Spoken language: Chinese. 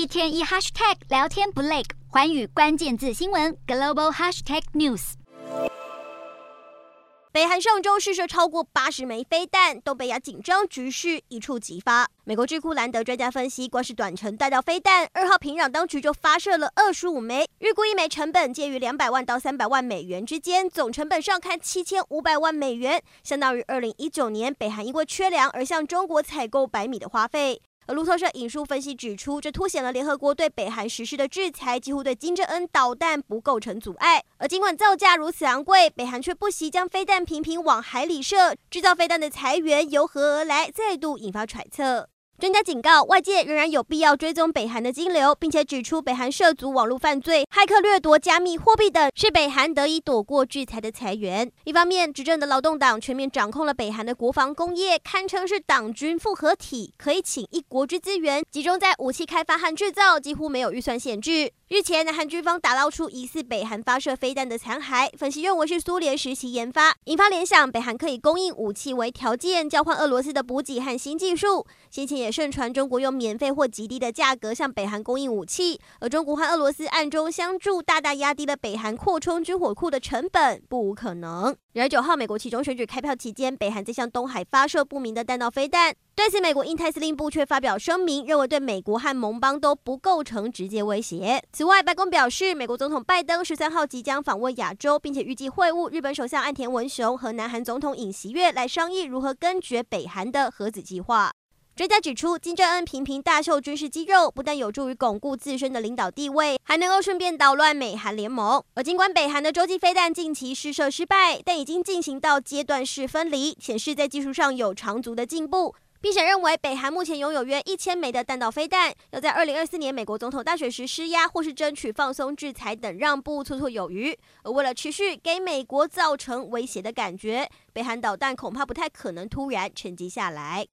一天一 hashtag 聊天不累，环宇关键字新闻 global hashtag news。北韩上周试射超过八十枚飞弹，东北亚紧张局势一触即发。美国智库兰德专家分析，光是短程弹道飞弹，二号平壤当局就发射了二十五枚，预估一枚成本介于两百万到三百万美元之间，总成本上看七千五百万美元，相当于二零一九年北韩因为缺粮而向中国采购白米的花费。而路透社引述分析指出，这凸显了联合国对北韩实施的制裁几乎对金正恩导弹不构成阻碍。而尽管造价如此昂贵，北韩却不惜将飞弹频频往海里射，制造飞弹的财源由何而来，再度引发揣测。专家警告，外界仍然有必要追踪北韩的金流，并且指出北韩涉足网络犯罪、骇客掠夺加密货币等，是北韩得以躲过制裁的财源。一方面，执政的劳动党全面掌控了北韩的国防工业，堪称是党军复合体，可以请一国之资源集中在武器开发和制造，几乎没有预算限制。日前，南韩军方打捞出疑似北韩发射飞弹的残骸，分析认为是苏联时期研发，引发联想，北韩可以供应武器为条件，交换俄罗斯的补给和新技术。先前也盛传中国用免费或极低的价格向北韩供应武器，而中国和俄罗斯暗中相助，大大压低了北韩扩充军火库的成本，不无可能。然而九号美国期中选举开票期间，北韩在向东海发射不明的弹道飞弹。对此，美国印太司令部却发表声明，认为对美国和盟邦都不构成直接威胁。此外，白宫表示，美国总统拜登十三号即将访问亚洲，并且预计会晤日本首相岸田文雄和南韩总统尹锡悦，来商议如何根绝北韩的核子计划。专家指出，金正恩频频大秀军事肌肉，不但有助于巩固自身的领导地位，还能够顺便捣乱美韩联盟。而尽管北韩的洲际飞弹近期试射失败，但已经进行到阶段式分离，显示在技术上有长足的进步，并且认为北韩目前拥有约一千枚的弹道飞弹，要在二零二四年美国总统大选时施压或是争取放松制裁等让步绰绰有余。而为了持续给美国造成威胁的感觉，北韩导弹恐怕不太可能突然沉寂下来。